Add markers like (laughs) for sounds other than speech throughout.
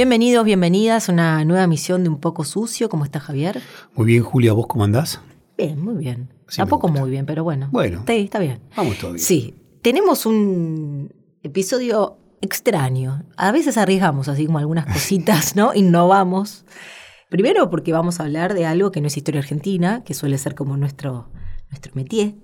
Bienvenidos, bienvenidas a una nueva misión de Un poco sucio. ¿Cómo está Javier? Muy bien, Julia, ¿vos cómo andás? Bien, muy bien. Sí, Tampoco muy bien, pero bueno. Bueno. Sí, está bien. Vamos bien. Sí, tenemos un episodio extraño. A veces arriesgamos así como algunas (laughs) cositas, ¿no? Innovamos. Primero porque vamos a hablar de algo que no es historia argentina, que suele ser como nuestro, nuestro métier.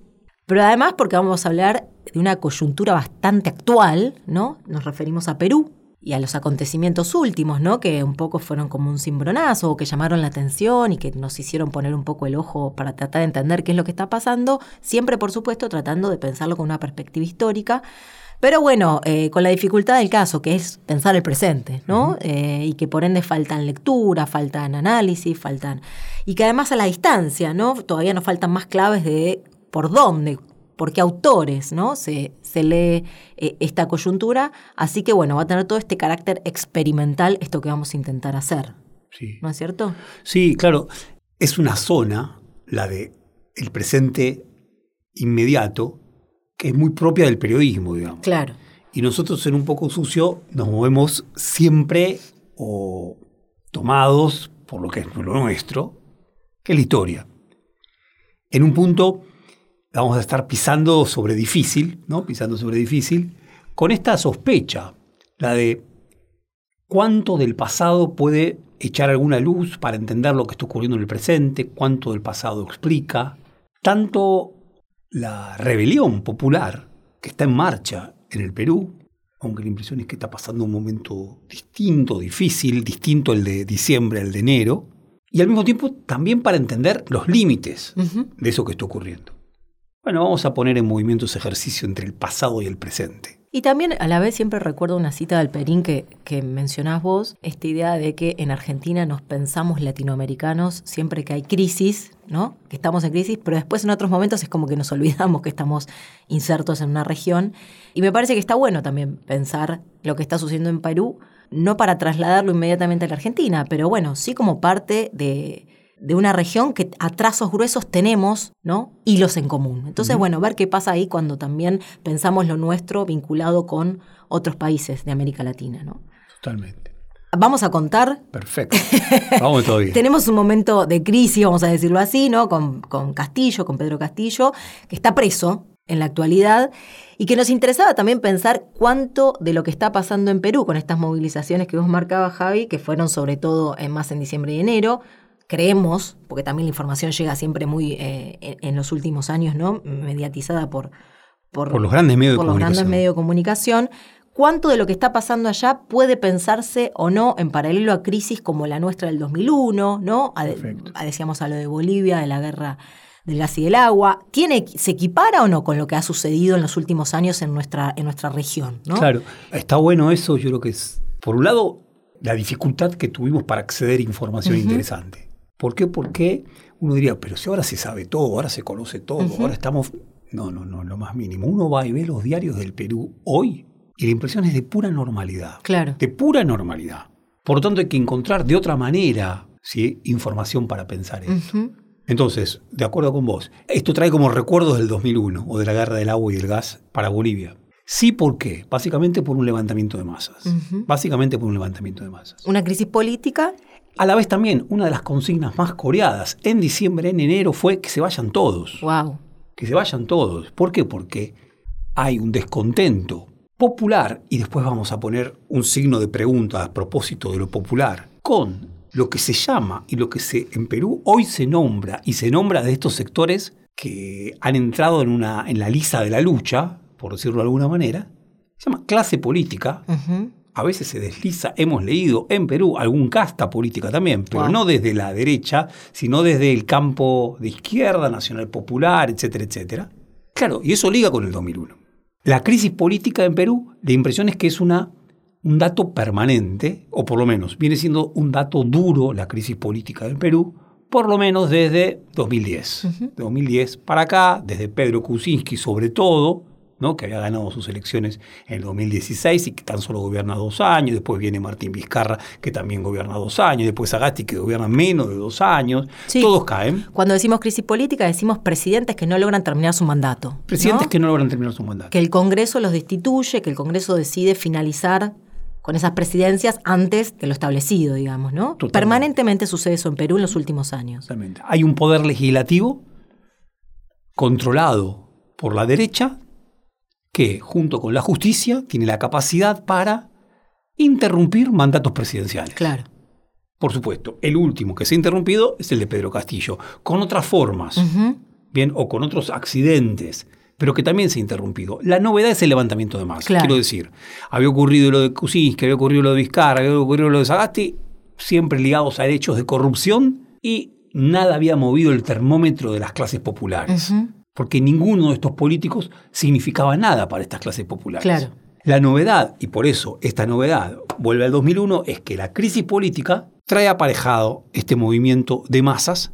Pero además porque vamos a hablar de una coyuntura bastante actual, ¿no? Nos referimos a Perú y a los acontecimientos últimos, ¿no? Que un poco fueron como un cimbronazo, o que llamaron la atención y que nos hicieron poner un poco el ojo para tratar de entender qué es lo que está pasando, siempre, por supuesto, tratando de pensarlo con una perspectiva histórica. Pero bueno, eh, con la dificultad del caso, que es pensar el presente, ¿no? Eh, y que por ende faltan lectura, faltan análisis, faltan. Y que además a la distancia, ¿no? Todavía nos faltan más claves de por dónde, por qué autores, ¿no? Se, se lee eh, esta coyuntura. Así que bueno, va a tener todo este carácter experimental, esto que vamos a intentar hacer. Sí. ¿No es cierto? Sí, claro. Es una zona, la de el presente inmediato, que es muy propia del periodismo, digamos. Claro. Y nosotros en un poco sucio nos movemos siempre o tomados por lo que es lo nuestro, que es la historia. En un punto vamos a estar pisando sobre difícil, ¿no? Pisando sobre difícil, con esta sospecha, la de cuánto del pasado puede echar alguna luz para entender lo que está ocurriendo en el presente, cuánto del pasado explica, tanto la rebelión popular que está en marcha en el Perú, aunque la impresión es que está pasando un momento distinto, difícil, distinto el de diciembre al de enero, y al mismo tiempo también para entender los límites de eso que está ocurriendo. Bueno, vamos a poner en movimiento ese ejercicio entre el pasado y el presente. Y también a la vez siempre recuerdo una cita del Perín que, que mencionás vos, esta idea de que en Argentina nos pensamos latinoamericanos siempre que hay crisis, ¿no? Que estamos en crisis, pero después en otros momentos es como que nos (laughs) olvidamos que estamos insertos en una región. Y me parece que está bueno también pensar lo que está sucediendo en Perú, no para trasladarlo inmediatamente a la Argentina, pero bueno, sí como parte de, de una región que a trazos gruesos tenemos, ¿no? Hilos en común. Entonces, bueno, ver qué pasa ahí cuando también pensamos lo nuestro vinculado con otros países de América Latina, ¿no? Totalmente. Vamos a contar. Perfecto. (laughs) Vamos todo bien. Tenemos un momento de crisis, vamos a decirlo así, ¿no? Con, con Castillo, con Pedro Castillo, que está preso en la actualidad y que nos interesaba también pensar cuánto de lo que está pasando en Perú con estas movilizaciones que vos marcabas, Javi, que fueron sobre todo en más en diciembre y enero, creemos, porque también la información llega siempre muy eh, en, en los últimos años, ¿no? Mediatizada por, Por los grandes medios de grandes comunicación. medios de comunicación. ¿Cuánto de lo que está pasando allá puede pensarse o no en paralelo a crisis como la nuestra del 2001, ¿no? A, a- decíamos a lo de Bolivia, de la guerra del gas y del agua. ¿Tiene, ¿Se equipara o no con lo que ha sucedido en los últimos años en nuestra, en nuestra región? ¿no? Claro, está bueno eso, yo creo que es, por un lado, la dificultad que tuvimos para acceder a información interesante. ¿Por qué? Porque uno diría, pero si ahora se sabe todo, ahora se conoce todo, ahora estamos... No, no, no, lo más mínimo. Uno va y ve los diarios del Perú hoy y la impresión es de pura normalidad. Claro. De pura normalidad. Por lo tanto, hay que encontrar de otra manera ¿sí? información para pensar. Ujú. Entonces, de acuerdo con vos, esto trae como recuerdos del 2001 o de la guerra del agua y del gas para Bolivia. Sí, ¿por qué? Básicamente por un levantamiento de masas. Básicamente por un levantamiento de masas. Una crisis política. A la vez también, una de las consignas más coreadas en diciembre, en enero, fue que se vayan todos. Wow. Que se vayan todos. ¿Por qué? Porque hay un descontento popular, y después vamos a poner un signo de pregunta a propósito de lo popular, con lo que se llama y lo que se en Perú hoy se nombra, y se nombra de estos sectores que han entrado en, una, en la lisa de la lucha, por decirlo de alguna manera, se llama clase política. A veces se desliza, hemos leído en Perú algún casta política también, pero Wow. no desde la derecha, sino desde el campo de izquierda, nacional popular, etcétera, etcétera. Claro, y eso liga con el 2001. La crisis política en Perú, la impresión es que es una, un dato permanente, o por lo menos viene siendo un dato duro la crisis política en Perú, por lo menos desde 2010. 2010 para acá, desde Pedro Kuczynski sobre todo, ¿no? que había ganado sus elecciones en el 2016 y que tan solo gobierna dos años, después viene Martín Vizcarra, que también gobierna dos años, después Sagasti, que gobierna menos de dos años, Sí. todos caen. Cuando decimos crisis política, decimos presidentes que no logran terminar su mandato. Presidentes ¿no? que no logran terminar su mandato. que el Congreso los destituye, que el Congreso decide finalizar con esas presidencias antes de lo establecido, digamos, ¿no? Totalmente. Permanentemente sucede eso en Perú en los últimos años. Totalmente. Hay un poder legislativo controlado por la derecha que, junto con la justicia, tiene la capacidad para interrumpir mandatos presidenciales. Claro. Por supuesto, el último que se ha interrumpido es el de Pedro Castillo, con otras formas, bien, o con otros accidentes, pero que también se ha interrumpido. La novedad es el levantamiento de. Claro. Quiero decir, había ocurrido lo de Kuczynski, había ocurrido lo de Vizcarra, había ocurrido lo de Sagasti, siempre ligados a hechos de corrupción y nada había movido el termómetro de las clases populares. Porque ninguno de estos políticos significaba nada para estas clases populares. Claro. La novedad, y por eso esta novedad vuelve al 2001, es que la crisis política trae aparejado este movimiento de masas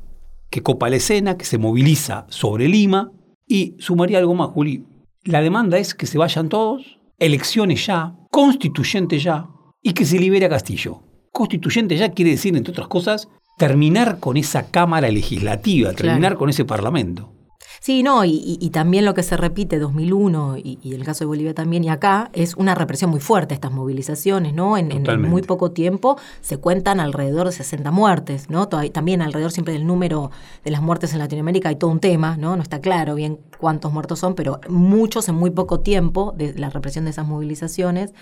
que copa la escena, que se moviliza sobre Lima y sumaría algo más, Juli. La demanda es que se vayan todos, elecciones ya, constituyente ya y que se libere a Castillo. Constituyente ya quiere decir, entre otras cosas, terminar con esa Cámara Legislativa, terminar Claro. con ese Parlamento. Sí, no, y, también lo que se repite 2001 y, y el caso de Bolivia también y acá es una represión muy fuerte estas movilizaciones, ¿no? En, en- muy poco tiempo se cuentan alrededor de 60 muertes, ¿no? También alrededor siempre del número de las muertes en Latinoamérica hay todo un tema, ¿no? No está claro bien cuántos muertos son, pero muchos en muy poco tiempo de la represión de esas movilizaciones.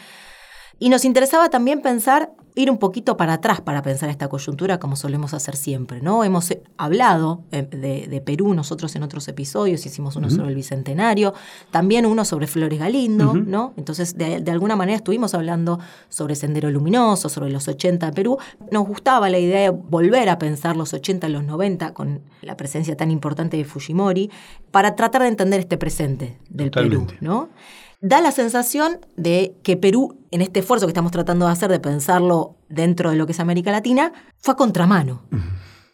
Y nos interesaba también pensar, ir un poquito para atrás para pensar esta coyuntura como solemos hacer siempre, ¿no? Hemos eh, hablado eh, de, de Perú nosotros en otros episodios, hicimos uno sobre el Bicentenario, también uno sobre Flores Galindo, ¿no? Entonces, de, de alguna manera estuvimos hablando sobre Sendero Luminoso, sobre los 80 de Perú. Nos gustaba la idea de volver a pensar los 80 y los 90 con la presencia tan importante de Fujimori, para tratar de entender este presente del Perú. ¿no? Da la sensación de que Perú, en este esfuerzo que estamos tratando de hacer de pensarlo dentro de lo que es América Latina, fue a contramano.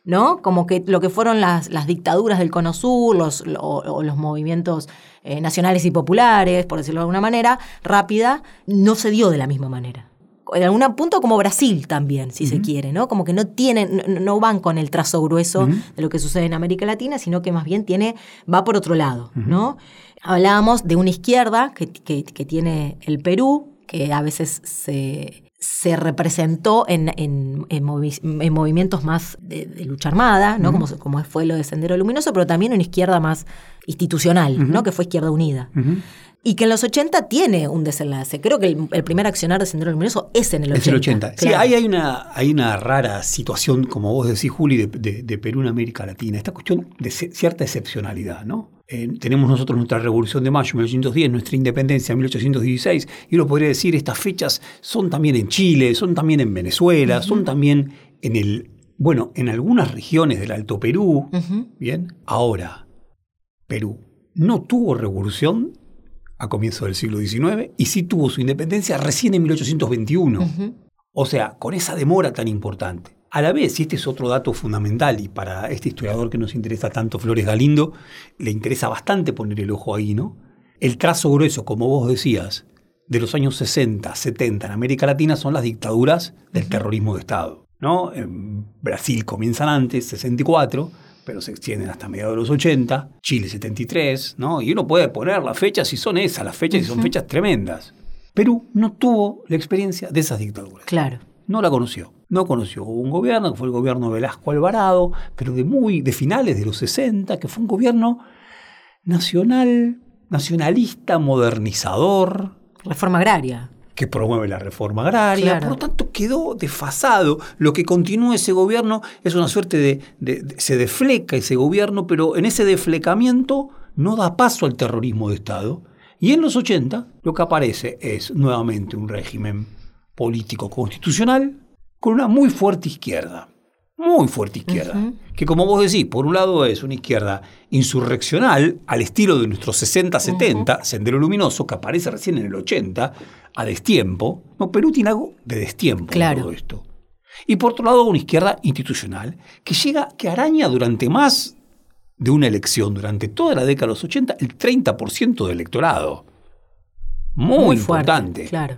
¿No? Como que lo que fueron las, las dictaduras del Cono Sur, los, lo- o los movimientos eh, nacionales y populares, por decirlo de alguna manera, rápida, no se dio de la misma manera. En algún punto como Brasil también, si se quiere, ¿no? Como que no tienen, no, no van con el trazo grueso de lo que sucede en América Latina, sino que más bien tiene, va por otro lado, ¿no? Hablábamos de una izquierda que, que- que tiene el Perú, que a veces se, se representó en, en- en movi- en movimientos más de, de lucha armada, ¿no? como, como fue lo de Sendero Luminoso, pero también una izquierda más institucional, ¿no? que fue Izquierda Unida. Y que en los 80 tiene un desenlace. Creo que el, el primer accionar de Sendero Luminoso es en el 80. Es el 80. Sí, ahí hay una, hay una rara situación, como vos decís, Juli, de, de- de Perú en América Latina. Esta cuestión de cierta excepcionalidad, ¿no? Eh, tenemos nosotros nuestra Revolución de Mayo, 1810, nuestra independencia, 1816, y uno podría decir, estas fechas son también en Chile, son también en Venezuela, son también en el, bueno, en algunas regiones del Alto Perú. Bien, ahora, Perú no tuvo revolución a comienzos del siglo XIX y sí tuvo su independencia recién en 1821. Ujú. O sea, con esa demora tan importante. A la vez, y este es otro dato fundamental, y para este historiador que nos interesa tanto, Flores Galindo, le interesa bastante poner el ojo ahí, ¿no? El trazo grueso, como vos decías, de los años 60, 70 en América Latina son las dictaduras del terrorismo de Estado. ¿no? En Brasil comienzan antes, 64, pero se extienden hasta mediados de los 80, Chile 73, ¿no? y uno puede poner las fechas y son esas, las fechas y son fechas tremendas. Perú no tuvo la experiencia de esas dictaduras. Claro. No la conoció. No conoció. Hubo un gobierno, que fue el gobierno de Velasco Alvarado, pero de muy, de finales de los 60, que fue un gobierno nacional, nacionalista, modernizador, Reforma agraria. Que promueve la reforma agraria, Claro. por lo tanto quedó desfasado. Lo que continúa ese gobierno es una suerte de, de- de- se defleca ese gobierno, pero en ese deflecamiento no da paso al terrorismo de Estado. Y en los 80 lo que aparece es nuevamente un régimen político constitucional con una muy fuerte izquierda. Muy fuerte izquierda. Que como vos decís, por un lado es una izquierda insurreccional al estilo de nuestros 60-70, Sendero Luminoso, que aparece recién en el 80, a destiempo. No, Perú tiene algo de destiempo Claro. todo esto. Y por otro lado, una izquierda institucional que llega, que araña durante más de una elección, durante toda la década de los 80, el 30% del electorado. Muy, importante. Claro.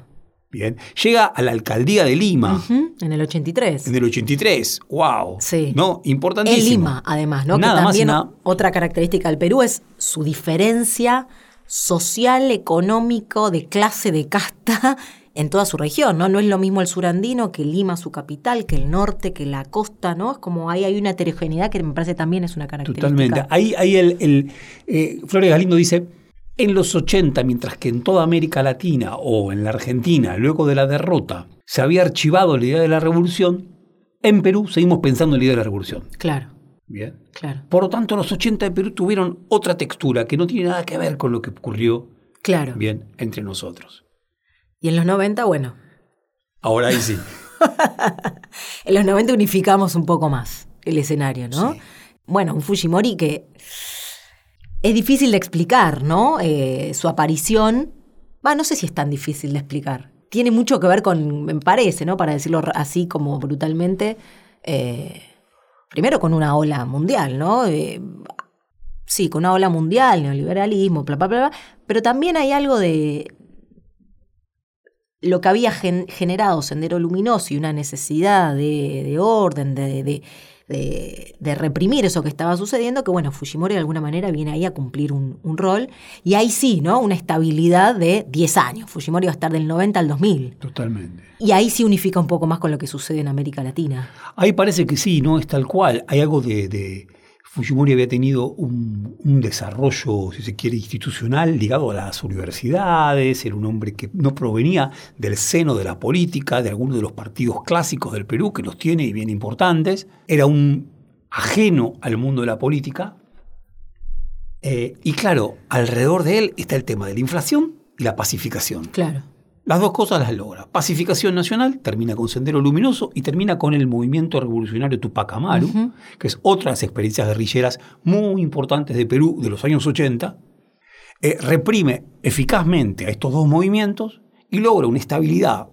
Bien. Llega a la alcaldía de Lima Ujú, En el 83. en el 83. ¡Wow! Sí. ¿No? Importantísimo. En Lima, además, ¿no? Nada que más también nada- otra característica del Perú es su diferencia social, económico, de clase, de casta (laughs) en toda su región, ¿no? No es lo mismo el surandino que Lima, su capital, que el norte, que la costa, ¿no? Es como ahí hay una heterogeneidad que me parece también es una característica. Totalmente. Ahí, ahí el, el, eh, Flores Galindo dice, en los 80, mientras que en toda América Latina o en la Argentina, luego de la derrota, se había archivado la idea de la revolución, en Perú seguimos pensando en la idea de la revolución. Claro, Bien. claro, Por lo tanto, los 80 de Perú tuvieron otra textura que no tiene nada que ver con lo que ocurrió claro. bien entre nosotros. Y en los 90, bueno, Ahora ahí sí. (laughs) En los 90 unificamos un poco más el escenario, ¿no? Sí. Bueno, un Fujimori que es difícil de explicar, ¿no? Eh, su aparición, va, no sé si es tan difícil de explicar. Tiene mucho que ver con, me parece, ¿no? Para decirlo así como brutalmente, eh, primero con una ola mundial, ¿no? Eh, sí, con una ola mundial, neoliberalismo, bla, bla, bla, bla, pero también hay algo de, lo que había gen- generado Sendero Luminoso y una necesidad de, de orden, de, de- de- de reprimir eso que estaba sucediendo, que bueno, Fujimori de alguna manera viene ahí a cumplir un, un rol. Y ahí sí, ¿no? Una estabilidad de 10 años. Fujimori va a estar del 90 al 2000. Totalmente. Y ahí sí unifica un poco más con lo que sucede en América Latina. Ahí parece que sí, ¿no? Es tal cual. Hay algo de. de- Fujimori había tenido un, desarrollo, si se quiere, institucional ligado a las universidades. Era un hombre que no provenía del seno de la política, de alguno de los partidos clásicos del Perú, que los tiene y bien importantes. Era un ajeno al mundo de la política. Eh, y claro, alrededor de él está el tema de la inflación y la pacificación. Claro. Las dos cosas las logra. Pacificación nacional, termina con Sendero Luminoso y termina con el movimiento revolucionario Tupac Amaru, que es otra de las experiencias guerrilleras muy importantes de Perú de los años 80. Eh, reprime eficazmente a estos dos movimientos y logra una estabilidad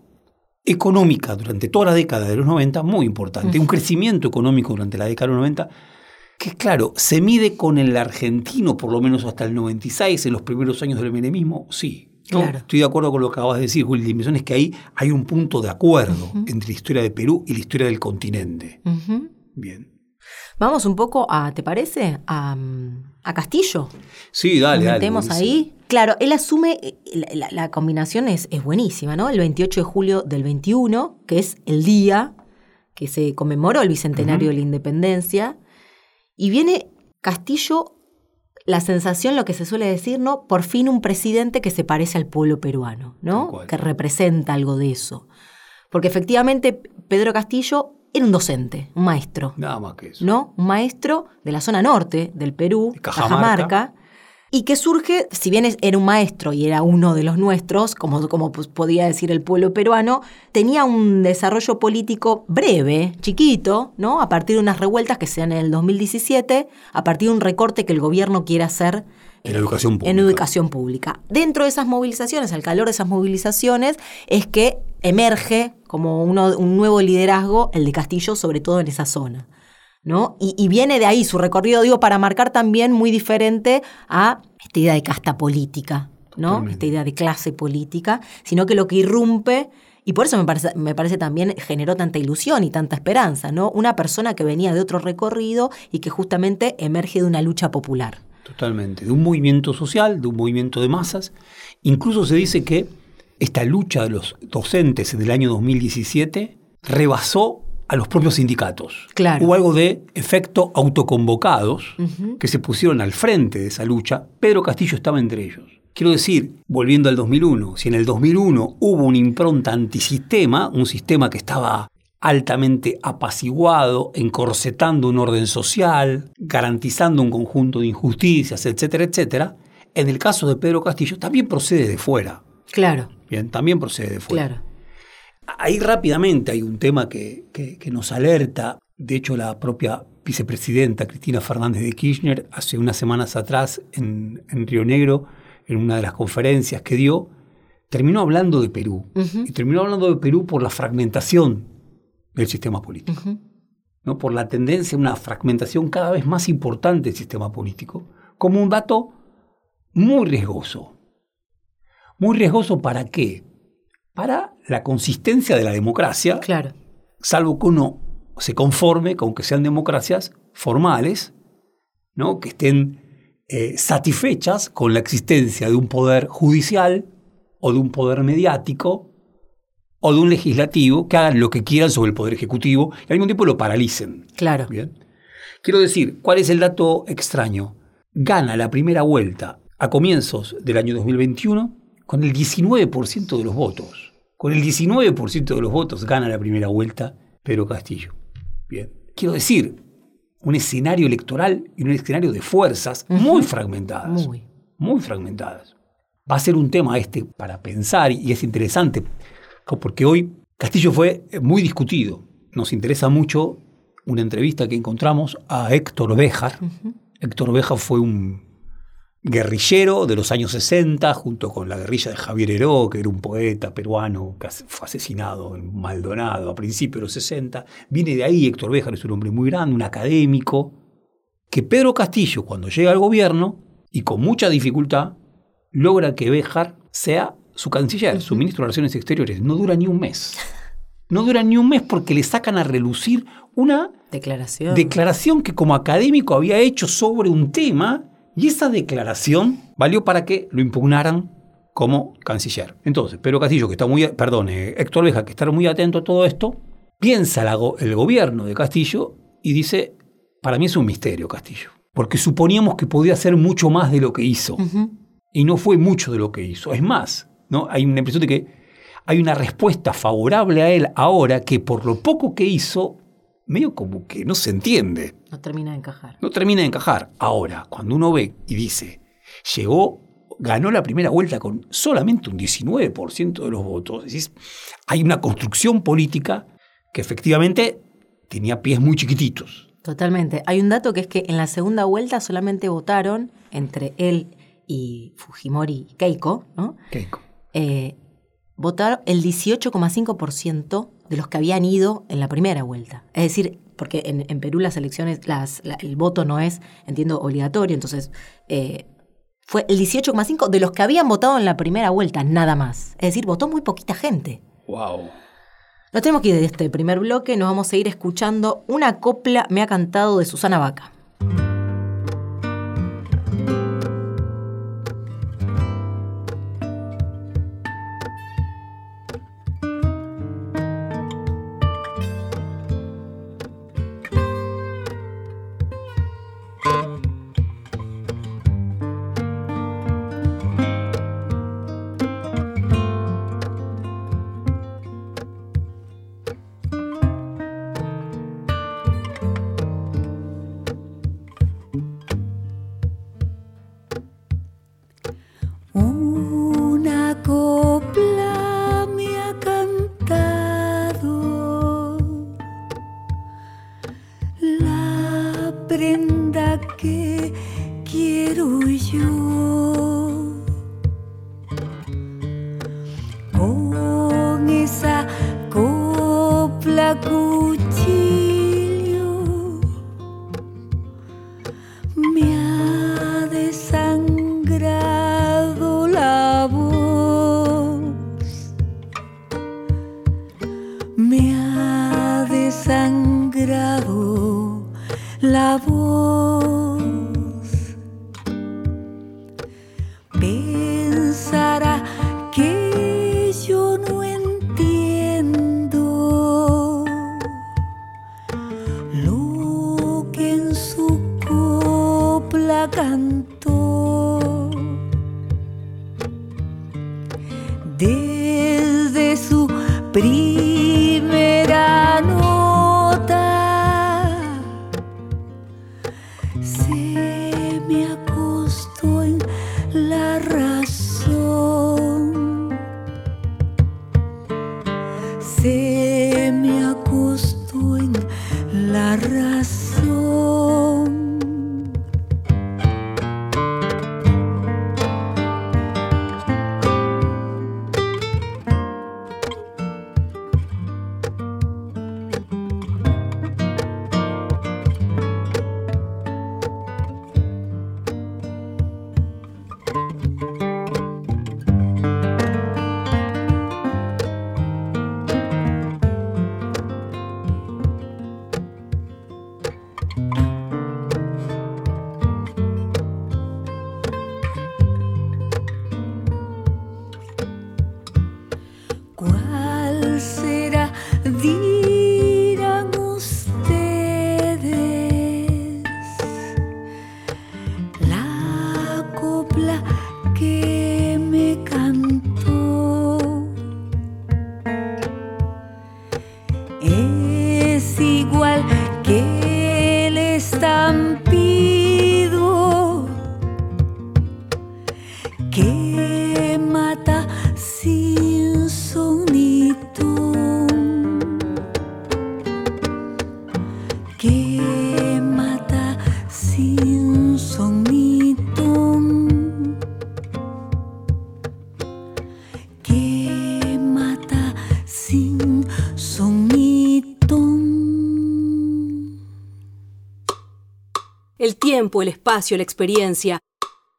económica durante toda la década de los 90 muy importante. Un crecimiento económico durante la década de los 90 que, claro, se mide con el argentino por lo menos hasta el 96, en los primeros años del menemismo, sí. Estoy de acuerdo con lo que acabas de decir, Juli. La impresión es que ahí hay un punto de acuerdo entre la historia de Perú y la historia del continente. Bien. Vamos un poco a, ¿te parece? A, a Castillo. Sí, dale, Nos dale. ahí. Claro, él asume, eh, la, la- combinación es, es buenísima, ¿no? El 28 de julio del 21, que es el día que se conmemoró el bicentenario de la independencia, y viene Castillo, la sensación, lo que se suele decir, ¿no? Por fin un presidente que se parece al pueblo peruano, ¿no? Que representa algo de eso. Porque efectivamente Pedro Castillo era un docente, un maestro. Nada más que eso. ¿no? Un maestro de la zona norte del Perú, De Cajamarca. Cajamarca, y que surge, si bien era un maestro y era uno de los nuestros, como, como pues, podía decir el pueblo peruano, tenía un desarrollo político breve, chiquito, ¿no? A partir de unas revueltas que se dan en el 2017, a partir de un recorte que el gobierno quiere hacer En educación pública. en educación pública. Dentro de esas movilizaciones, al calor de esas movilizaciones, es que emerge como uno- un nuevo liderazgo, el de Castillo, sobre todo en esa zona. ¿No? Y, y viene de ahí su recorrido, digo, para marcar también muy diferente a esta idea de casta política, ¿no? Totalmente. Esta idea de clase política, sino que lo que irrumpe, y por eso me parece, me parece también generó tanta ilusión y tanta esperanza, ¿no? Una persona que venía de otro recorrido y que justamente emerge de una lucha popular. Totalmente. De un movimiento social, de un movimiento de masas. Incluso se dice que esta lucha de los docentes en el año 2017 rebasó a los propios sindicatos. Claro. Hubo algo de efecto autoconvocados que se pusieron al frente de esa lucha. Pedro Castillo estaba entre ellos. Quiero decir, volviendo al 2001, si en el 2001 hubo una impronta antisistema, un sistema que estaba altamente apaciguado, encorsetando un orden social, garantizando un conjunto de injusticias, etcétera, etcétera, en el caso de Pedro Castillo también procede de fuera. Claro, Bien, también procede de fuera. claro. Ahí rápidamente hay un tema que, nos alerta. De hecho, la propia vicepresidenta Cristina Fernández de Kirchner, hace unas semanas atrás en, Río Negro, en una de las conferencias que dio, terminó hablando de Perú. Y terminó hablando de Perú por la fragmentación del sistema político. ¿no? Por la tendencia a una fragmentación cada vez más importante del sistema político, como un dato muy riesgoso. Muy riesgoso para qué? Para la consistencia de la democracia. Claro. Salvo que uno se conforme con que sean democracias formales, ¿no? que estén eh, satisfechas con la existencia de un poder judicial o de un poder mediático o de un legislativo que hagan lo que quieran sobre el poder ejecutivo y al mismo tiempo lo paralicen. Claro. Bien. Quiero decir, ¿cuál es el dato extraño? Gana la primera vuelta a comienzos del año 2021 con el 19% de los votos. Con el 19% de los votos gana la primera vuelta Pedro Castillo. Bien. Quiero decir, un escenario electoral y un escenario de fuerzas muy fragmentadas. Muy. Muy fragmentadas. Va a ser un tema este para pensar y es interesante porque hoy Castillo fue muy discutido. Nos interesa mucho una entrevista que encontramos a Héctor Béjar. Héctor Béjar fue un guerrillero de los años 60, junto con la guerrilla de Javier Heró, que era un poeta peruano que fue asesinado en Maldonado a principios de los 60. Viene de ahí, Héctor Béjar es un hombre muy grande, un académico, que Pedro Castillo, cuando llega al gobierno, y con mucha dificultad, logra que Béjar sea su canciller, su ministro de Relaciones Exteriores. No dura ni un mes. No dura ni un mes porque le sacan a relucir una declaración, declaración que como académico había hecho sobre un tema y esa declaración valió para que lo impugnaran como canciller. Entonces, Pedro Castillo, que está muy, perdón, eh, Héctor Leja, que está muy atento a todo esto, piensa el gobierno de Castillo y dice, para mí es un misterio Castillo, porque suponíamos que podía hacer mucho más de lo que hizo. Y no fue mucho de lo que hizo. Es más, ¿no? hay una impresión de que hay una respuesta favorable a él ahora que por lo poco que hizo medio como que no se entiende. No termina de encajar. No termina de encajar. Ahora, cuando uno ve y dice, llegó, ganó la primera vuelta con solamente un 19% de los votos, decís, hay una construcción política que efectivamente tenía pies muy chiquititos. Totalmente. Hay un dato que es que en la segunda vuelta solamente votaron entre él y Fujimori y Keiko, ¿no? Keiko. Eh, votaron el 18,5% de los que habían ido en la primera vuelta. Es decir, porque en, Perú las elecciones, el voto no es, entiendo, obligatorio, entonces eh, fue el 18,5% de los que habían votado en la primera vuelta, nada más. Es decir, votó muy poquita gente. ¡Wow! Nos tenemos que ir de este primer bloque, nos vamos a ir escuchando una copla me ha cantado de Susana Vaca. cantar. Tiempo, el espacio, la experiencia.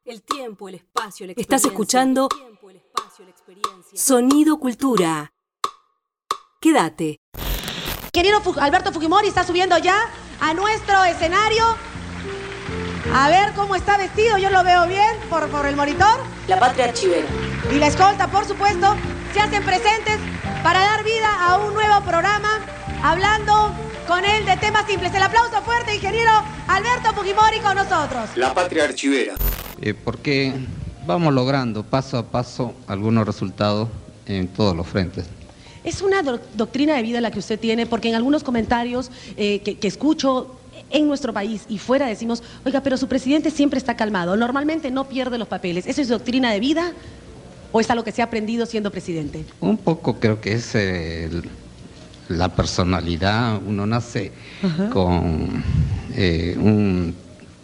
El tiempo, el espacio, la experiencia. Estás escuchando Sonido Cultura. Quédate. Querido Alberto Fujimori está subiendo ya a nuestro escenario. A ver cómo está vestido, yo lo veo bien por, por el monitor. La patria archivera. Y la escolta, por supuesto, se hacen presentes para dar vida a un nuevo programa hablando con él de temas simples. El aplauso fuerte, ingeniero Alberto Fujimori con nosotros. La patria archivera. Eh, porque vamos logrando paso a paso algunos resultados en todos los frentes. Es una doctrina de vida la que usted tiene, porque en algunos comentarios eh, que, que escucho en nuestro país y fuera decimos, oiga, pero su presidente siempre está calmado, normalmente no pierde los papeles. ¿Eso es doctrina de vida o es algo que se ha aprendido siendo presidente? Un poco creo que es el la personalidad, uno nace con eh, un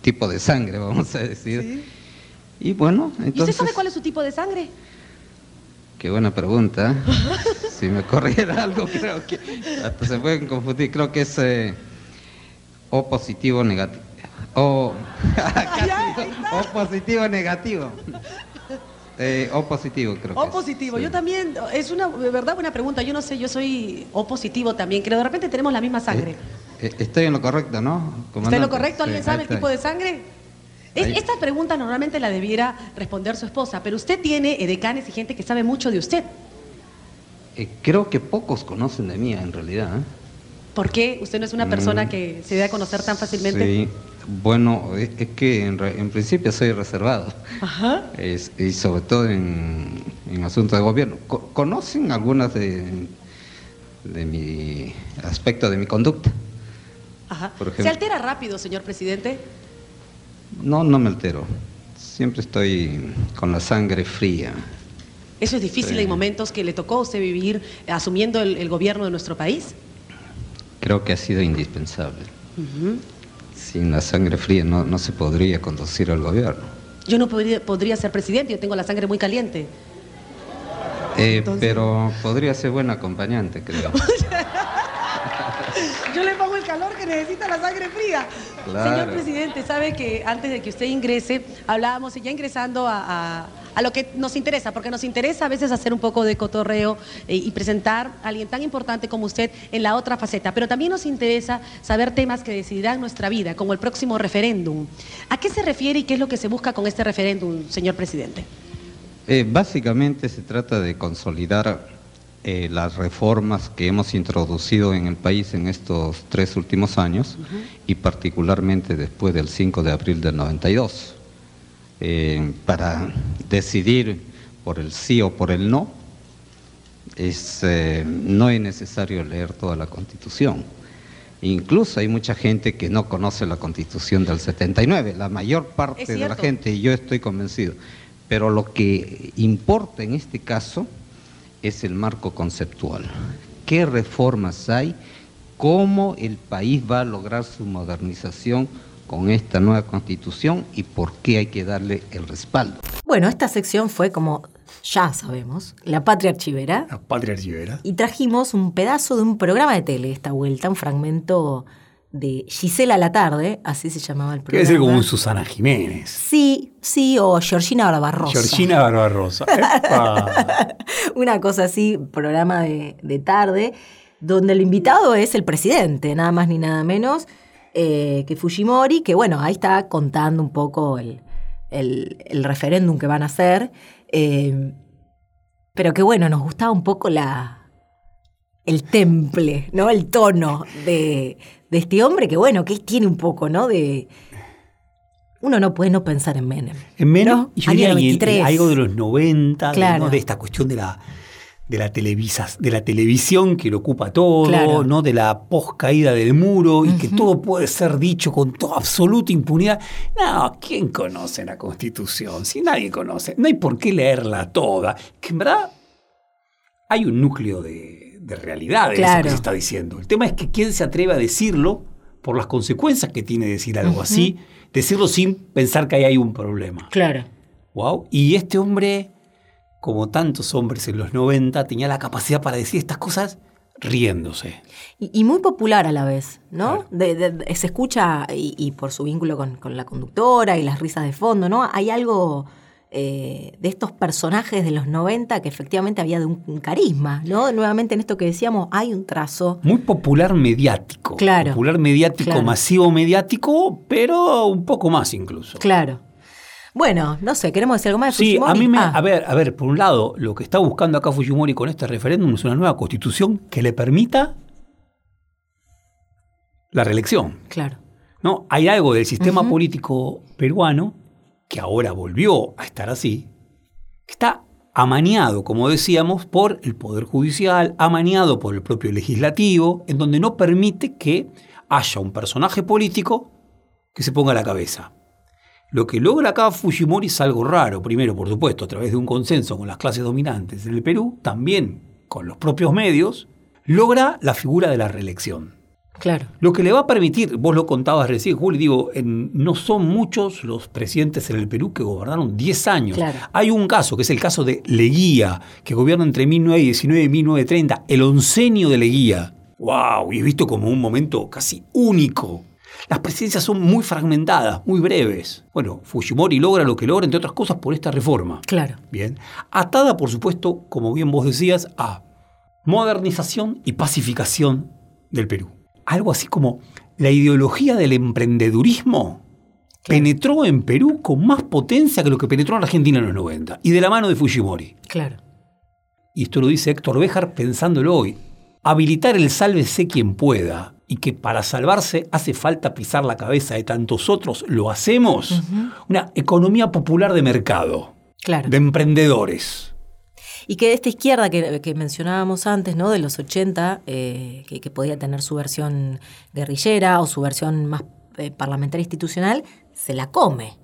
tipo de sangre, (laughs) vamos a decir. Y bueno, entonces... ¿Y usted sabe cuál es su tipo de sangre? Qué buena pregunta. (laughs) si me corriera algo, creo que hasta se pueden confundir. Creo que es eh, O positivo negativo. O, (laughs) o positivo negativo. Eh, o positivo, creo. O positivo, yo también, es una de verdad buena pregunta, yo no sé, yo soy O positivo también, creo, de repente tenemos la misma sangre. Eh, eh, estoy en lo correcto, ¿no? ¿Está en lo correcto? ¿Alguien sabe el tipo de sangre? esta pregunta normalmente la debiera responder su esposa, pero usted tiene edecanes y gente que sabe mucho de usted. creo que pocos conocen de mí, en realidad. ¿Por qué? ¿Usted no es una persona mm, que se dé a conocer tan fácilmente? Sí, bueno, es, que en, principio soy reservado. Ajá. y sobre todo en, asuntos de gobierno. ¿Conocen algunas de, de mi aspecto de mi conducta? Ajá. ¿Se altera rápido, señor presidente? No, no me altero. Siempre estoy con la sangre fría. ¿Eso es difícil? ¿Hay momentos que le tocó a usted vivir asumiendo el gobierno de nuestro país? creo que ha sido indispensable. Sin la sangre fría no, se podría conducir al gobierno. Yo no podría, ser presidente, yo tengo la sangre muy caliente. Eh, pero podría ser buen acompañante, creo. (laughs) yo le pongo el calor que necesita la sangre fría. Señor presidente, sabe que antes de que usted ingrese, hablábamos y ya ingresando a a lo que nos interesa, porque nos interesa a veces hacer un poco de cotorreo eh, y presentar a alguien tan importante como usted en la otra faceta, pero también nos interesa saber temas que decidirán nuestra vida, como el próximo referéndum. ¿A qué se refiere y qué es lo que se busca con este referéndum, señor presidente? Eh, básicamente se trata de consolidar eh, las reformas que hemos introducido en el país en estos tres últimos años y particularmente después del 5 de abril del 92. Eh, para decidir por el sí o por el no, es, eh, no es necesario leer toda la Constitución. Incluso hay mucha gente que no conoce la Constitución del 79, la mayor parte de la gente, y yo estoy convencido. Pero lo que importa en este caso es el marco conceptual. ¿Qué reformas hay? ¿Cómo el país va a lograr su modernización? Con esta nueva constitución y por qué hay que darle el respaldo. Bueno, esta sección fue como ya sabemos, la patria archivera. La patria archivera. Y trajimos un pedazo de un programa de tele esta vuelta, un fragmento de Gisela La Tarde, así se llamaba el programa. Quiere ser como un Susana Jiménez. Sí, sí, o Georgina Barbarosa. Georgina Barbarosa. (laughs) Una cosa así, programa de, de tarde, donde el invitado es el presidente, nada más ni nada menos eh, que Fujimori, que bueno, ahí está contando un poco el, el, referéndum que van a hacer. Eh, pero que bueno, nos gustaba un poco la, el temple, ¿no? El tono de, de este hombre que, bueno, que tiene un poco, ¿no? De. Uno no puede no pensar en Menem. En Menem, y yo diría algo de los 90, de esta cuestión de la de la, de la televisión que lo ocupa todo, ¿no? de la poscaída del muro y que todo puede ser dicho con toda absoluta impunidad. No, ¿quién conoce la Constitución? Si nadie conoce, no hay por qué leerla toda. Que en verdad hay un núcleo de, realidad de eso que se está diciendo. El tema es que quién se atreve a decirlo por las consecuencias que tiene decir algo así, decirlo sin pensar que ahí hay un problema. Claro. Wow. Y este hombre como tantos hombres en los 90, tenía la capacidad para decir estas cosas riéndose. Y, muy popular a la vez, ¿no? se escucha, y, por su vínculo con, la conductora y las risas de fondo, ¿no? Hay algo eh, de estos personajes de los 90 que efectivamente había de un, carisma, ¿no? Nuevamente en esto que decíamos, hay un trazo. Muy popular mediático. Claro. Popular mediático, masivo mediático, pero un poco más incluso. Claro. Bueno, no sé, queremos decir algo más de Fujimori. Sí, a mí me. Ah. A ver, a ver, por un lado, lo que está buscando acá Fujimori con este referéndum es una nueva constitución que le permita la reelección. Claro. ¿No? Hay algo del sistema político peruano que ahora volvió a estar así, que está amañado, como decíamos, por el Poder Judicial, amañado por el propio legislativo, en donde no permite que haya un personaje político que se ponga a la cabeza. Lo que logra acá Fujimori es algo raro. Primero, por supuesto, a través de un consenso con las clases dominantes en el Perú, también con los propios medios, logra la figura de la reelección. Claro. Lo que le va a permitir, vos lo contabas recién, Julio, digo, no son muchos los presidentes en el Perú que gobernaron 10 años. Hay un caso, que es el caso de Leguía, que gobierna entre 1919 y 1930, el oncenio de Leguía. ¡Wow! Y es visto como un momento casi único las presidencias son muy fragmentadas, muy breves. Bueno, Fujimori logra lo que logra, entre otras cosas, por esta reforma. Claro. Bien. Atada, por supuesto, como bien vos decías, a modernización y pacificación del Perú. Algo así como la ideología del emprendedurismo penetró en Perú con más potencia que lo que penetró en Argentina en los 90, y de la mano de Fujimori. Claro. Y esto lo dice Héctor Béjar pensándolo hoy. Habilitar el sálvese quien pueda y que para salvarse hace falta pisar la cabeza de tantos otros, lo hacemos. Una economía popular de mercado, claro. de emprendedores. Y que esta izquierda que, mencionábamos antes, ¿no? De los 80, eh, que, podía tener su versión guerrillera o su versión más eh, parlamentaria institucional, se la come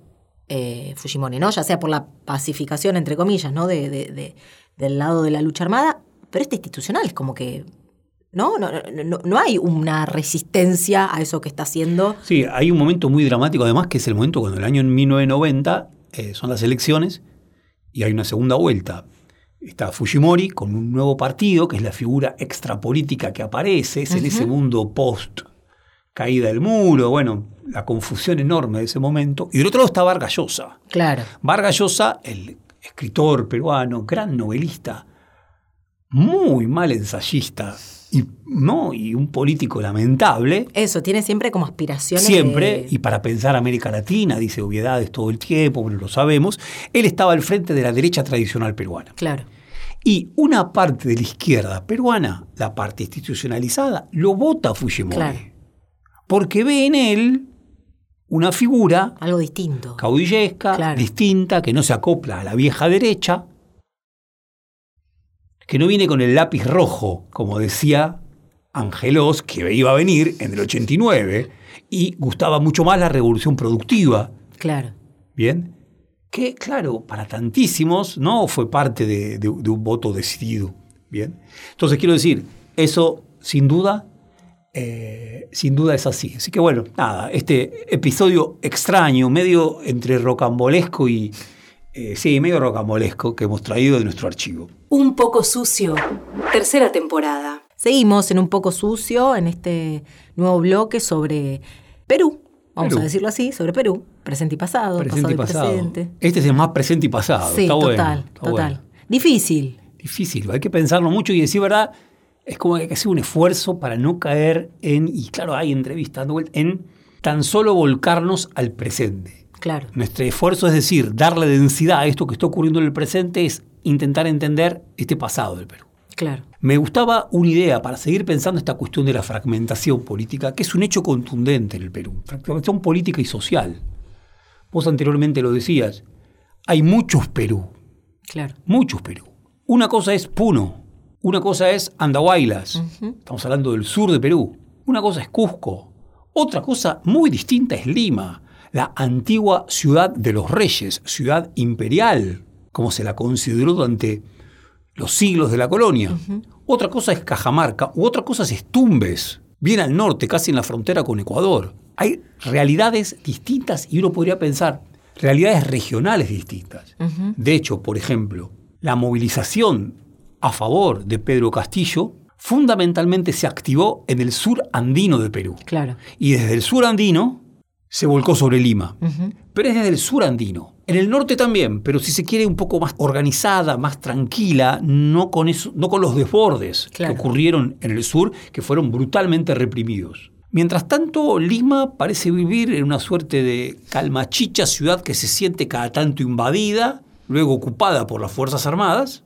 eh, Fujimori, ¿no? Ya sea por la pacificación, entre comillas, ¿no? de, del lado de la lucha armada, pero esta institucional es como que ¿no? No, no, no, hay una resistencia a eso que está haciendo. Sí, hay un momento muy dramático además, que es el momento cuando el año 1990 eh, son las elecciones y hay una segunda vuelta. Está Fujimori con un nuevo partido, que es la figura extrapolítica que aparece, es en ese mundo post caída del muro, bueno, la confusión enorme de ese momento. Y del otro lado está Vargas Llosa. Claro. Vargas Llosa, el escritor peruano, gran novelista, muy mal ensayista, y, ¿no? y un político lamentable. Eso, tiene siempre como aspiraciones. Siempre, y para pensar América Latina, dice obviedades todo el tiempo, bueno, lo sabemos. Él estaba al frente de la derecha tradicional peruana. Claro. Y una parte de la izquierda peruana, la parte institucionalizada, lo vota a Fujimori. Claro. Porque ve en él una figura. Algo distinto. Caudillesca, distinta, que no se acopla a la vieja derecha que no viene con el lápiz rojo, como decía Angelos, que iba a venir en el 89, y gustaba mucho más la revolución productiva. Claro. Bien. Que, claro, para tantísimos no fue parte de, un voto decidido. Bien. Entonces, quiero decir, eso sin duda eh, sin duda es así. Así que bueno, nada, este episodio extraño, medio entre rocambolesco y, eh, sí, medio rocambolesco que hemos traído de nuestro archivo. Un poco sucio, tercera temporada. Seguimos en Un poco sucio, en este nuevo bloque sobre Perú, vamos a decirlo así, sobre Perú, presente y pasado, presente pasado y presente. Este es el más presente y pasado. Sí, total, total. Difícil. Difícil, hay que pensarlo mucho y decir verdad, es como que hay que hacer un esfuerzo para no caer en, y claro, hay entrevistas en tan solo volcarnos al presente. Claro. Nuestro esfuerzo es decir, darle densidad a esto que está ocurriendo en el presente es intentar entender este pasado del Perú. Claro. Me gustaba una idea para seguir pensando esta cuestión de la fragmentación política, que es un hecho contundente en el Perú. Fragmentación política y social. Vos anteriormente lo decías, hay muchos Perú. Claro. Muchos Perú. Una cosa es Puno, una cosa es Andahuaylas, estamos hablando del sur de Perú. Una cosa es Cusco, otra cosa muy distinta es Lima, la antigua ciudad de los reyes, ciudad imperial, como se la consideró durante los siglos de la colonia. Otra cosa es Cajamarca, u otra cosa es Tumbes, bien al norte, casi en la frontera con Ecuador. Hay realidades distintas y uno podría pensar, realidades regionales distintas. De hecho, por ejemplo, la movilización a favor de Pedro Castillo fundamentalmente se activó en el sur andino de Perú. Claro. Y desde el sur andino se volcó sobre Lima. Pero es desde el sur andino. En el norte también, pero si se quiere un poco más organizada, más tranquila, no con, eso, no con los desbordes que ocurrieron en el sur, que fueron brutalmente reprimidos. Mientras tanto, Lima parece vivir en una suerte de calmachicha ciudad que se siente cada tanto invadida, luego ocupada por las Fuerzas Armadas,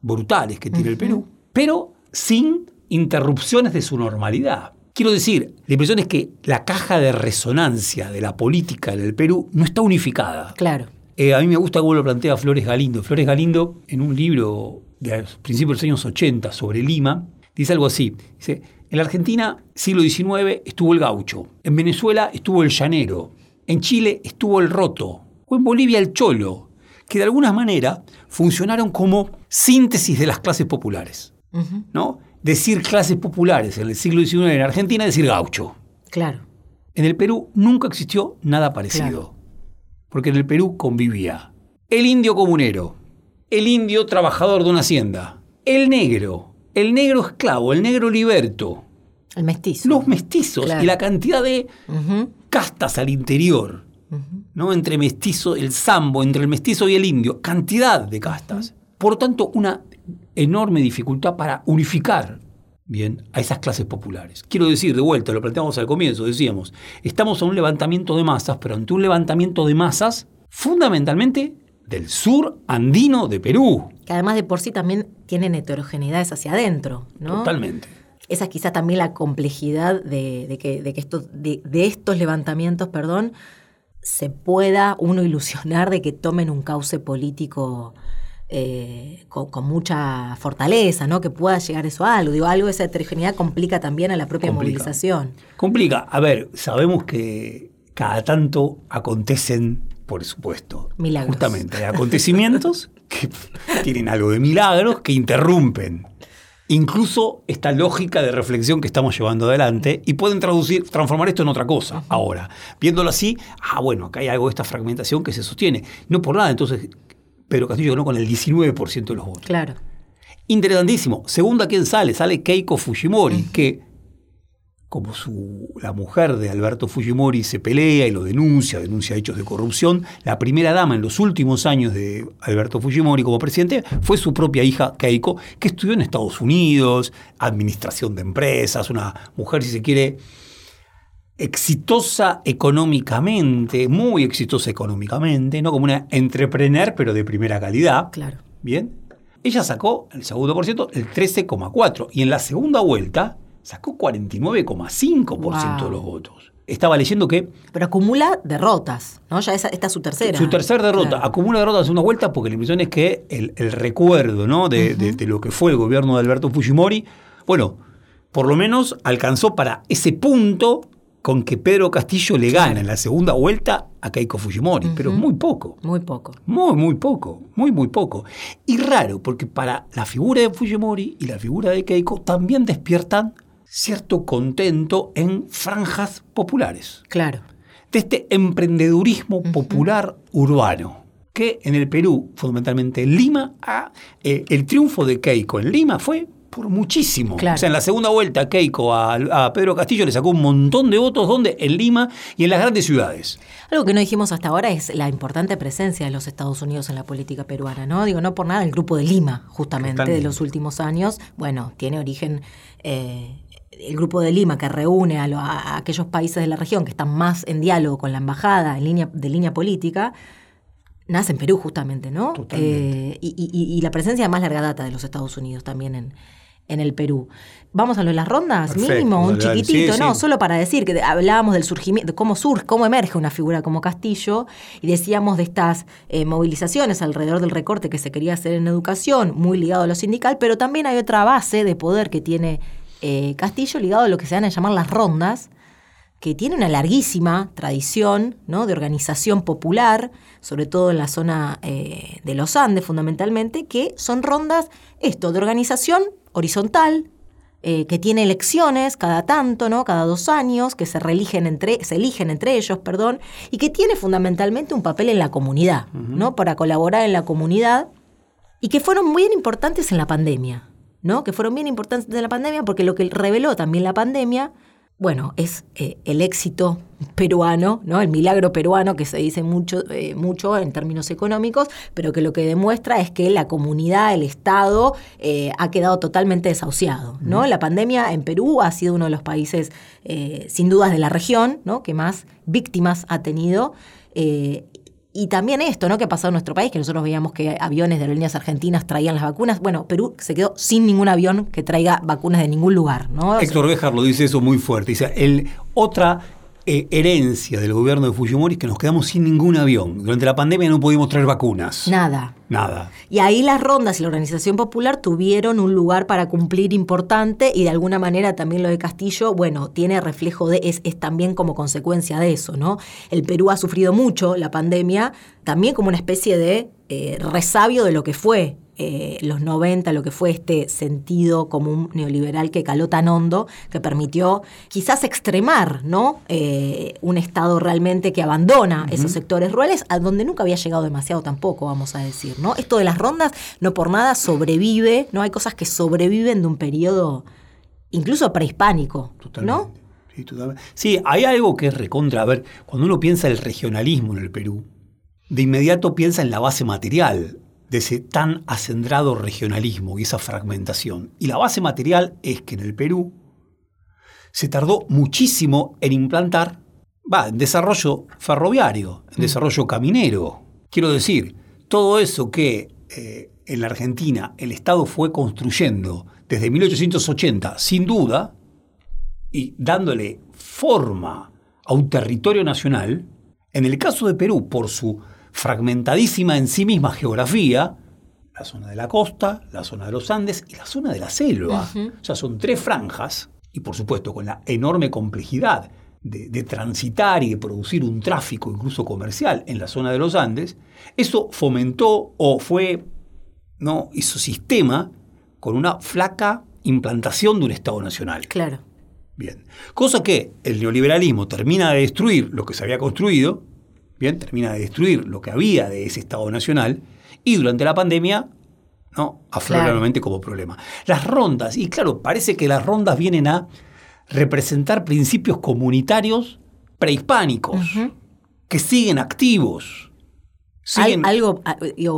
brutales que tiene el Perú, pero sin interrupciones de su normalidad. Quiero decir, la impresión es que la caja de resonancia de la política en el Perú no está unificada. Claro. Eh, a mí me gusta cómo lo plantea Flores Galindo. Flores Galindo, en un libro de principios de los años 80 sobre Lima, dice algo así. Dice, en la Argentina, siglo XIX, estuvo el gaucho. En Venezuela estuvo el llanero. En Chile estuvo el roto. O en Bolivia el cholo. Que de alguna manera funcionaron como síntesis de las clases populares. ¿no? Decir clases populares en el siglo XIX en Argentina es decir gaucho. Claro. En el Perú nunca existió nada parecido. Porque en el Perú convivía el indio comunero, el indio trabajador de una hacienda, el negro, el negro esclavo, el negro liberto. El mestizo. Los mestizos y la cantidad de castas al interior. ¿no? Entre mestizo, el sambo, entre el mestizo y el indio. Cantidad de castas. Por lo tanto, una enorme dificultad para unificar bien a esas clases populares. Quiero decir, de vuelta, lo planteamos al comienzo, decíamos, estamos en un levantamiento de masas, pero ante un levantamiento de masas fundamentalmente del sur andino de Perú. Que además de por sí también tienen heterogeneidades hacia adentro, ¿no? Totalmente. Esa es quizá también la complejidad de, que, de, que de estos levantamientos, perdón, se pueda uno ilusionar de que tomen un cauce político eh, con, mucha fortaleza, ¿no? Que pueda llegar eso a algo. Digo, algo de esa heterogeneidad complica también a la propia movilización. Complica. A ver, sabemos que cada tanto acontecen, por supuesto, milagros. justamente acontecimientos (laughs) que tienen algo de milagros que interrumpen incluso esta lógica de reflexión que estamos llevando adelante y pueden traducir, transformar esto en otra cosa. Ahora, viéndolo así, ah, bueno, acá hay algo de esta fragmentación que se sostiene. No por nada, entonces Pedro Castillo ganó con el 19% de los votos. Claro. Interesantísimo. Segunda, ¿quién sale? Sale Keiko Fujimori, que como su, la mujer de Alberto Fujimori se pelea y lo denuncia, denuncia hechos de corrupción, la primera dama en los últimos años de Alberto Fujimori como presidente fue su propia hija Keiko, que estudió en Estados Unidos, administración de empresas, una mujer, si se quiere, exitosa económicamente, muy exitosa económicamente, no como una entrepreneur, pero de primera calidad. Claro. Bien. Ella sacó el segundo por ciento el 13,4 y en la segunda vuelta sacó 49,5% de los votos. Estaba leyendo que... Pero acumula derrotas, ¿no? Ya esta es su tercera. Su tercera derrota. Acumula derrotas en segunda vuelta porque la impresión es que el, recuerdo ¿no? de, de lo que fue el gobierno de Alberto Fujimori, bueno, por lo menos alcanzó para ese punto con que Pedro Castillo le gana en la segunda vuelta a Keiko Fujimori, pero muy poco. Muy poco. Muy, muy poco, muy, muy poco. Y raro, porque para la figura de Fujimori y la figura de Keiko también despiertan cierto contento en franjas populares. Claro. De este emprendedurismo popular urbano que en el Perú, fundamentalmente en Lima, eh, el triunfo de Keiko en Lima fue por muchísimo. O sea, en la segunda vuelta, Keiko a, Pedro Castillo le sacó un montón de votos, donde En Lima y en las grandes ciudades. Algo que no dijimos hasta ahora es la importante presencia de los Estados Unidos en la política peruana, ¿no? Digo, no por nada, el grupo de Lima, justamente, de los últimos años, bueno, tiene origen... Eh, el grupo de Lima que reúne a, aquellos países de la región que están más en diálogo con la embajada en línea, de línea política, nace en Perú justamente, ¿no? Eh, y, la presencia más larga data de los Estados Unidos también en, en el Perú. Vamos a lo de las rondas, mínimo, un chiquitito, ¿no? Solo para decir que hablábamos del surgimiento, de cómo surge, cómo emerge una figura como Castillo, y decíamos de estas eh, movilizaciones alrededor del recorte que se quería hacer en educación, muy ligado a lo sindical, pero también hay otra base de poder que tiene eh, Castillo ligado a lo que se van a llamar las rondas, que tiene una larguísima tradición ¿no? de organización popular, sobre todo en la zona eh, de los Andes fundamentalmente, que son rondas, esto, de organización horizontal, eh, que tiene elecciones cada tanto, ¿no? Cada dos años, que se, religen entre, se eligen entre ellos, perdón, y que tiene fundamentalmente un papel en la comunidad, ¿no? Para colaborar en la comunidad, y que fueron muy importantes en la pandemia, ¿no? Que fueron bien importantes en la pandemia, porque lo que reveló también la pandemia bueno, es eh, el éxito peruano, ¿no? El milagro peruano que se dice mucho, eh, mucho en términos económicos, pero que lo que demuestra es que la comunidad, el Estado, eh, ha quedado totalmente desahuciado, ¿no? La pandemia en Perú ha sido uno de los países, sin dudas, de la región, ¿no? Que más víctimas ha tenido. Y también esto, ¿no? Que ha pasado en nuestro país, que nosotros veíamos que aviones de aerolíneas argentinas traían las vacunas. Bueno, Perú se quedó sin ningún avión que traiga vacunas de ningún lugar, ¿no? Héctor Béjar lo dice eso muy fuerte. Dice, el, otra eh, herencia del gobierno de Fujimori es que nos quedamos sin ningún avión. Durante la pandemia no pudimos traer vacunas. Nada. Nada. Y ahí las rondas y la organización popular tuvieron un lugar para cumplir importante y de alguna manera también lo de Castillo, bueno, tiene reflejo de, es, es también como consecuencia de eso, ¿no? El Perú ha sufrido mucho la pandemia, también como una especie de eh, resabio de lo que fue eh, los 90, lo que fue este sentido común neoliberal que caló tan hondo, que permitió quizás extremar ¿no? Eh, un Estado realmente que abandona esos sectores rurales, a donde nunca había llegado demasiado tampoco, vamos a decir. ¿no? Esto de las rondas no por nada sobrevive, ¿no? hay cosas que sobreviven de un periodo incluso prehispánico. ¿no? Sí, sí, hay algo que es recontra. A ver, cuando uno piensa el regionalismo en el Perú, de inmediato piensa en la base material de ese tan acendrado regionalismo y esa fragmentación. Y la base material es que en el Perú se tardó muchísimo en implantar, va, en desarrollo ferroviario, en mm. desarrollo caminero. Quiero decir, todo eso que eh, en la Argentina el Estado fue construyendo desde 1880, sin duda, y dándole forma a un territorio nacional, en el caso de Perú, por su fragmentadísima en sí misma geografía, la zona de la costa, la zona de los Andes y la zona de la selva. O sea, son tres franjas y por supuesto con la enorme complejidad de, transitar y de producir un tráfico incluso comercial en la zona de los Andes, eso fomentó o fue, no, hizo sistema con una flaca implantación de un Estado nacional. Claro. Bien. Cosa que el neoliberalismo termina de destruir lo que se había construido Bien, termina de destruir lo que había de ese Estado Nacional y durante la pandemia ¿no? aflora nuevamente como problema. Las rondas, y claro, parece que las rondas vienen a representar principios comunitarios prehispánicos que siguen activos. algo,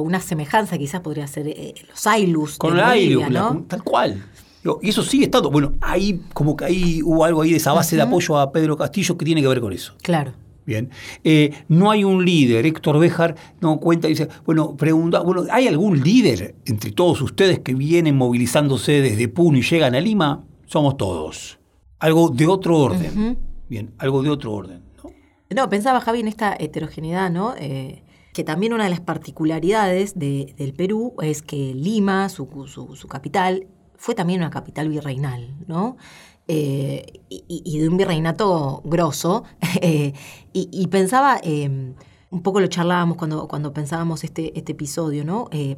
una semejanza quizás podría ser eh, los Ailus. Con el Ailus, tal cual. Y eso sigue estando. Bueno, ahí como que ahí hubo algo ahí de esa base de apoyo a Pedro Castillo que tiene que ver con eso. Claro. Bien. Eh, no hay un líder. Héctor Béjar no cuenta y dice, bueno, pregunta, bueno, ¿hay algún líder entre todos ustedes que vienen movilizándose desde Puno y llegan a Lima? Somos todos. Algo de otro orden. Bien, algo de otro orden. ¿no? pensaba Javi en esta heterogeneidad, ¿no? Eh, que también una de las particularidades del Perú es que Lima, su, su, su capital, fue también una capital virreinal, ¿no? Eh, y, de un virreinato grosso. (laughs) Eh, y, pensaba, em, un poco lo charlábamos cuando, cuando pensábamos este, este episodio, ¿no? Eh,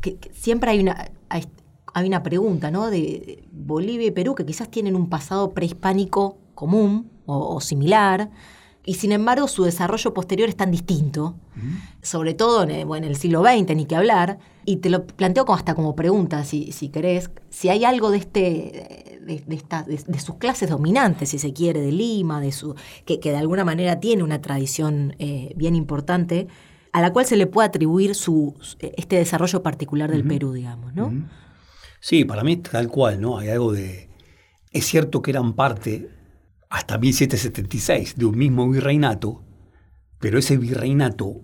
que, siempre hay una, hay, una pregunta, ¿no? De Bolivia y Perú, que quizás tienen un pasado prehispánico común o, similar, y sin embargo su desarrollo posterior es tan distinto, sobre todo en, en, el siglo XX, ni que hablar, y te lo planteo como hasta como pregunta, si, si querés, si hay algo de este de, sus clases dominantes, si se quiere, de Lima, de su, que, de alguna manera tiene una tradición eh, bien importante, a la cual se le puede atribuir su, este desarrollo particular del Perú, digamos, ¿no? Sí, para mí tal cual, ¿no? Hay algo de es cierto que eran parte, hasta 1776, de un mismo virreinato, pero ese virreinato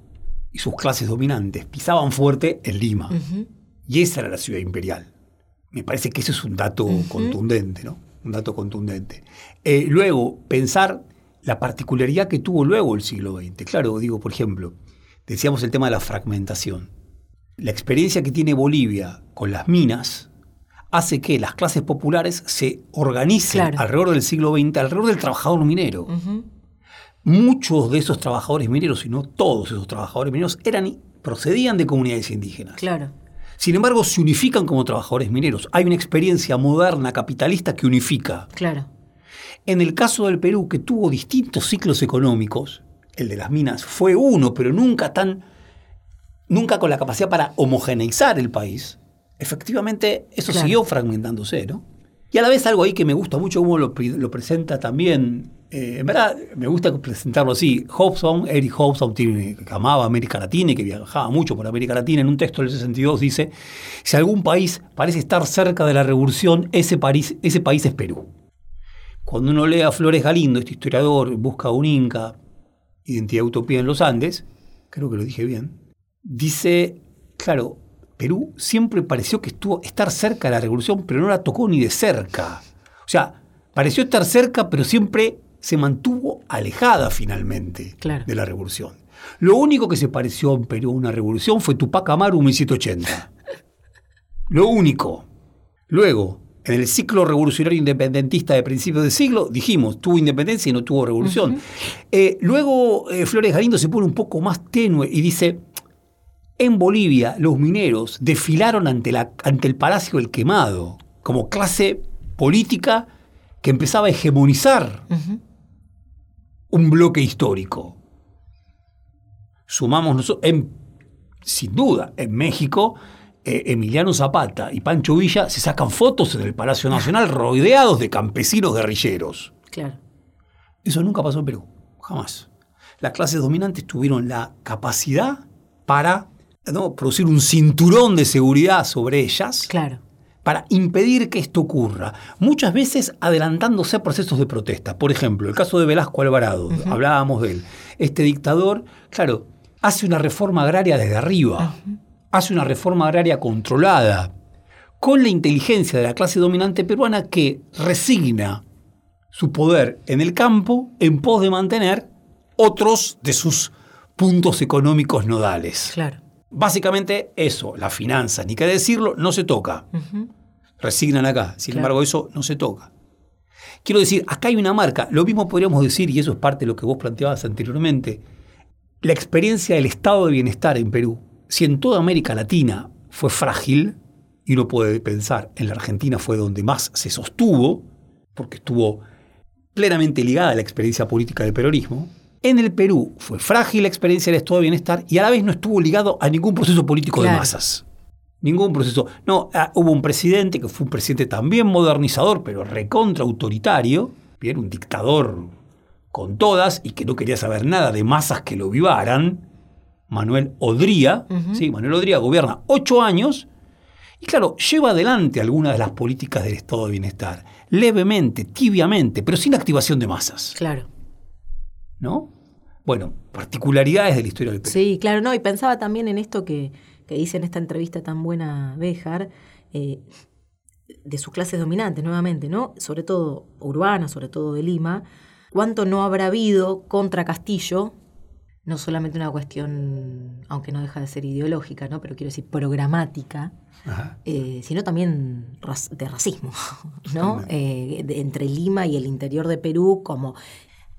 y sus clases dominantes pisaban fuerte en Lima. Y esa era la ciudad imperial. Me parece que ese es un dato contundente, ¿no? Un dato contundente. Eh, luego, pensar la particularidad que tuvo luego el siglo XX. Claro, digo, por ejemplo, decíamos el tema de la fragmentación. La experiencia que tiene Bolivia con las minas hace que las clases populares se organicen alrededor del siglo XX, alrededor del trabajador minero. Muchos de esos trabajadores mineros, y no todos esos trabajadores mineros, eran, procedían de comunidades indígenas. Claro. Sin embargo, se unifican como trabajadores mineros. Hay una experiencia moderna capitalista que unifica. Claro. En el caso del Perú, que tuvo distintos ciclos económicos, el de las minas fue uno, pero nunca tan, nunca con la capacidad para homogeneizar el país, efectivamente eso siguió fragmentándose, ¿no? Y a la vez algo ahí que me gusta mucho cómo lo, presenta también, eh, en verdad me gusta presentarlo así, Hobson, Eric Hobson, que amaba América Latina y que viajaba mucho por América Latina, en un texto del 62 dice, si algún país parece estar cerca de la revolución, ese, país, ese país es Perú. Cuando uno lee a Flores Galindo, este historiador, busca un Inca, Identidad Utopía en los Andes, creo que lo dije bien, dice, claro, Perú siempre pareció que estuvo estar cerca de la revolución, pero no la tocó ni de cerca. O sea, pareció estar cerca, pero siempre se mantuvo alejada finalmente de la revolución. Lo único que se pareció en Perú a una revolución fue Tupac Amaru 1780. Lo único. Luego, en el ciclo revolucionario independentista de principios del siglo, dijimos, tuvo independencia y no tuvo revolución. Eh, luego eh, Flores Galindo se pone un poco más tenue y dice, en Bolivia, los mineros desfilaron ante, la, ante el Palacio del Quemado como clase política que empezaba a hegemonizar un bloque histórico. Sumamos nosotros, sin duda, en México, eh, Emiliano Zapata y Pancho Villa se sacan fotos en el Palacio Nacional rodeados de campesinos guerrilleros. Claro. Eso nunca pasó en Perú, jamás. Las clases dominantes tuvieron la capacidad para producir un cinturón de seguridad sobre ellas. Claro. Para impedir que esto ocurra, muchas veces adelantándose a procesos de protesta. Por ejemplo, el caso de Velasco Alvarado, hablábamos de él. Este dictador, claro, hace una reforma agraria desde arriba, hace una reforma agraria controlada, con la inteligencia de la clase dominante peruana que resigna su poder en el campo en pos de mantener otros de sus puntos económicos nodales. Claro. Básicamente eso, la finanza, ni qué decirlo, no se toca. Resignan acá, sin embargo eso no se toca. Quiero decir, acá hay una marca, lo mismo podríamos decir, y eso es parte de lo que vos planteabas anteriormente, la experiencia del estado de bienestar en Perú. Si en toda América Latina fue frágil, y uno puede pensar, en la Argentina fue donde más se sostuvo, porque estuvo plenamente ligada a la experiencia política del peronismo, en el Perú fue frágil la experiencia del estado de bienestar y a la vez no estuvo ligado a ningún proceso político de masas. Ningún proceso. No, ah, hubo un presidente que fue un presidente también modernizador, pero recontra autoritario, bien, un dictador con todas y que no quería saber nada de masas que lo vivaran. Manuel Odría, sí, Manuel Odría gobierna ocho años y claro, lleva adelante algunas de las políticas del estado de bienestar, levemente, tibiamente, pero sin activación de masas. Claro. ¿No? Bueno, particularidades de la historia del Perú. Sí, claro, no, y pensaba también en esto que, dice en esta entrevista tan buena Béjar, eh, de sus clases dominantes nuevamente, ¿no? Sobre todo urbanas, sobre todo de Lima, cuánto no habrá habido contra Castillo, no solamente una cuestión, aunque no deja de ser ideológica, ¿no? Pero quiero decir programática, eh, sino también de racismo, (laughs) ¿no? Eh, entre Lima y el interior de Perú, como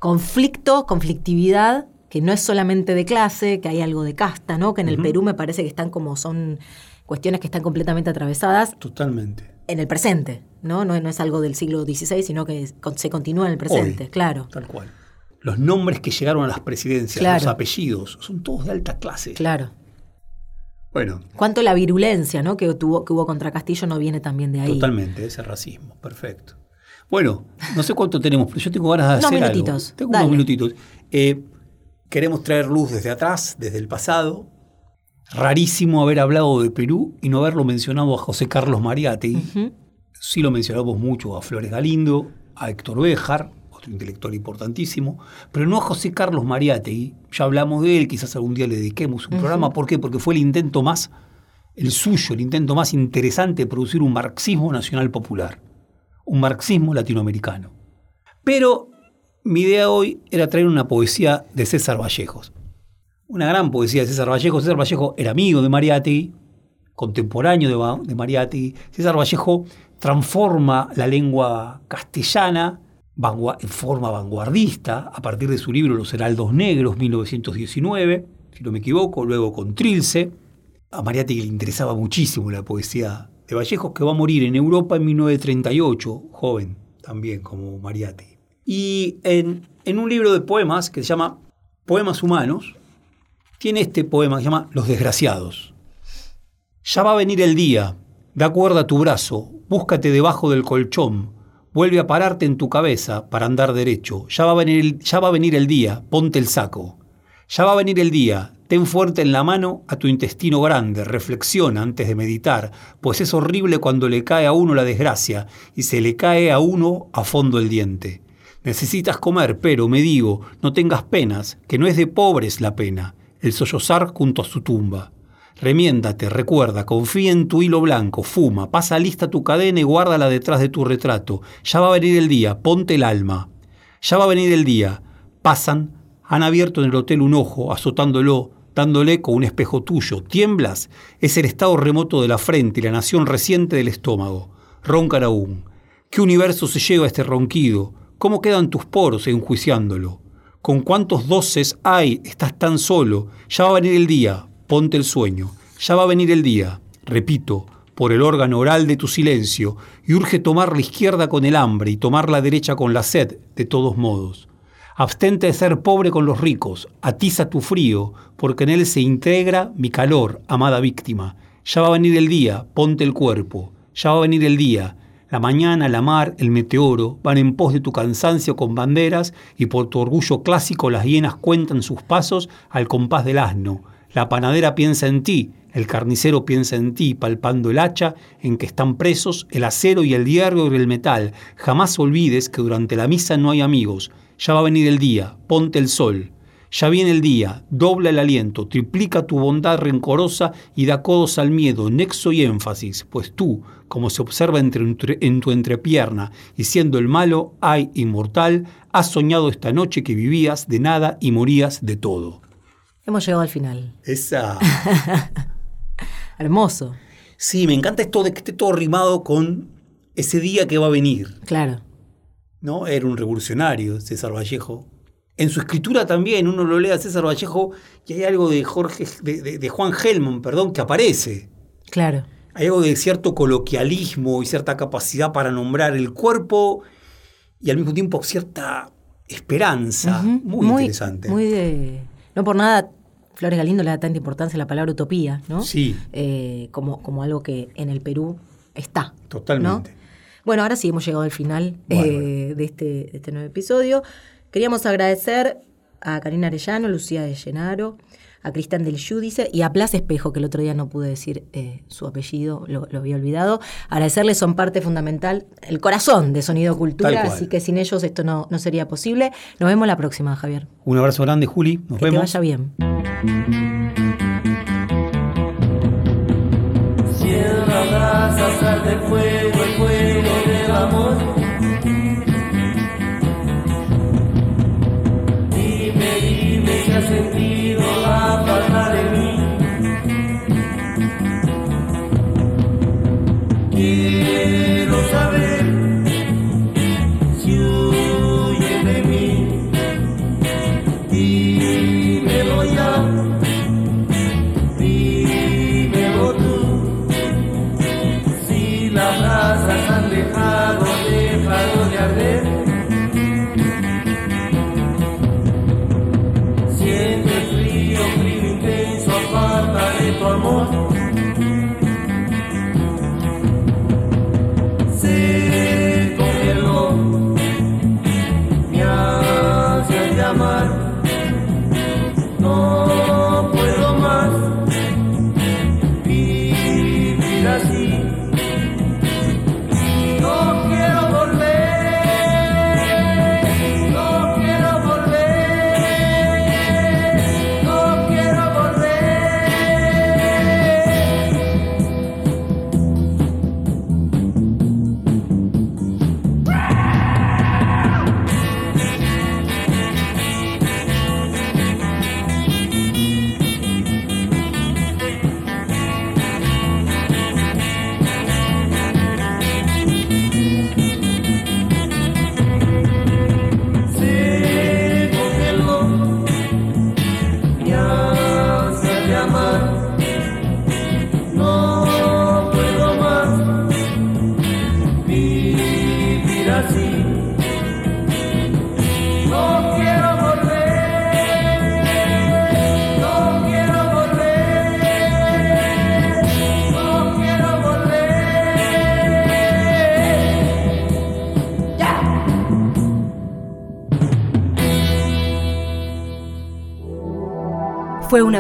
conflicto, conflictividad, que no es solamente de clase, que hay algo de casta, ¿no? Que en el Perú me parece que están como son cuestiones que están completamente atravesadas. Totalmente. En el presente, ¿no? No, no es algo del siglo XVI, sino que se continúa en el presente, claro. Tal cual. Los nombres que llegaron a las presidencias, los apellidos, son todos de alta clase. Claro. Bueno. Cuánto la virulencia ¿no? que, tuvo, que hubo contra Castillo no viene también de ahí. Totalmente, ese racismo, perfecto. Bueno, no sé cuánto tenemos, pero yo tengo ganas de hacer minutitos. algo. Tengo unos minutitos. Eh, queremos traer luz desde atrás, desde el pasado. Rarísimo haber hablado de Perú y no haberlo mencionado a José Carlos Mariatti. sí lo mencionamos mucho a Flores Galindo, a Héctor Béjar, otro intelectual importantísimo, pero no a José Carlos Mariátegui. Ya hablamos de él, quizás algún día le dediquemos un programa. ¿Por qué? Porque fue el intento más, el suyo, el intento más interesante de producir un marxismo nacional popular, un marxismo latinoamericano. Pero mi idea hoy era traer una poesía de César Vallejos. Una gran poesía de César Vallejo. César Vallejo era amigo de Mariátegui, contemporáneo de, de. César Vallejo transforma la lengua castellana en forma vanguardista a partir de su libro Los Heraldos Negros, 1919, si no me equivoco, luego con Trilce. A Mariátegui le interesaba muchísimo la poesía de Vallejos, que va a morir en Europa en 1938, joven también como Mariátegui. Y en, un libro de poemas que se llama Poemas Humanos, tiene este poema que se llama Los Desgraciados. Ya va a venir el día, da cuerda a tu brazo, búscate debajo del colchón, vuelve a pararte en tu cabeza para andar derecho. Ya va, a venir ya va a venir el día, ponte el saco. Ya va a venir el día, ten fuerte en la mano a tu intestino grande, reflexiona antes de meditar, pues es horrible cuando le cae a uno la desgracia y se le cae a uno a fondo el diente. Necesitas comer, pero, me digo, no tengas penas, que no es de pobres la pena, el sollozar junto a su tumba. Remiéndate, recuerda, confía en tu hilo blanco, fuma, pasa lista tu cadena y guárdala detrás de tu retrato. Ya va a venir el día, ponte el alma. Ya va a venir el día. Pasan, han abierto en el hotel un ojo, azotándolo, dándole con un espejo tuyo. ¿Tiemblas? Es el estado remoto de la frente y la nación reciente del estómago. Roncan aún. ¿Qué universo se lleva este ronquido? ¿Cómo quedan tus poros enjuiciándolo? ¿Con cuántos doces hay? Estás tan solo. Ya va a venir el día ponte el sueño. Ya va a venir el día, repito, por el órgano oral de tu silencio, y urge tomar la izquierda con el hambre y tomar la derecha con la sed, de todos modos. Abstente de ser pobre con los ricos, atiza tu frío, porque en él se integra mi calor, amada víctima. Ya va a venir el día, ponte el cuerpo. Ya va a venir el día. La mañana, la mar, el meteoro van en pos de tu cansancio con banderas y por tu orgullo clásico las hienas cuentan sus pasos al compás del asno. La panadera piensa en ti, el carnicero piensa en ti, palpando el hacha en que están presos el acero y el hierro y el metal. Jamás olvides que durante la misa no hay amigos. Ya va a venir el día, ponte el sol. Ya viene el día, dobla el aliento, triplica tu bondad rencorosa y da codos al miedo, nexo y énfasis, pues tú, como se observa entre, en tu entrepierna, y siendo el malo, hay inmortal, has soñado esta noche que vivías de nada y morías de todo. Hemos llegado al final. Esa. (laughs) Hermoso. Sí, me encanta esto de que esté todo rimado con ese día que va a venir. Claro. ¿No? Era un revolucionario, César Vallejo. En su escritura también, uno lo lee a César Vallejo y hay algo de Jorge, de, Juan Helmont, perdón, que aparece. Claro. Hay algo de cierto coloquialismo y cierta capacidad para nombrar el cuerpo y al mismo tiempo cierta esperanza. muy, interesante. Muy de no por nada Flores Galindo le da tanta importancia a la palabra utopía, ¿no? Sí. Eh, como, como algo que en el Perú está. Totalmente. Bueno, ahora sí hemos llegado al final eh, de, este, de este nuevo episodio. Queríamos agradecer a Karina Arellano, Lucía de Llenaro, a Cristian del Judice y a Plaza Espejo, que el otro día no pude decir eh, su apellido, lo, había olvidado. Agradecerles, son parte fundamental, el corazón de Sonido Cultura, así que sin ellos esto no, no, sería posible. Nos vemos la próxima, Javier. Un abrazo grande, Juli. Nos que vemos. Que vaya bien. Sentido la falta de mí. Quiero saber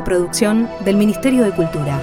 producción del Ministerio de Cultura.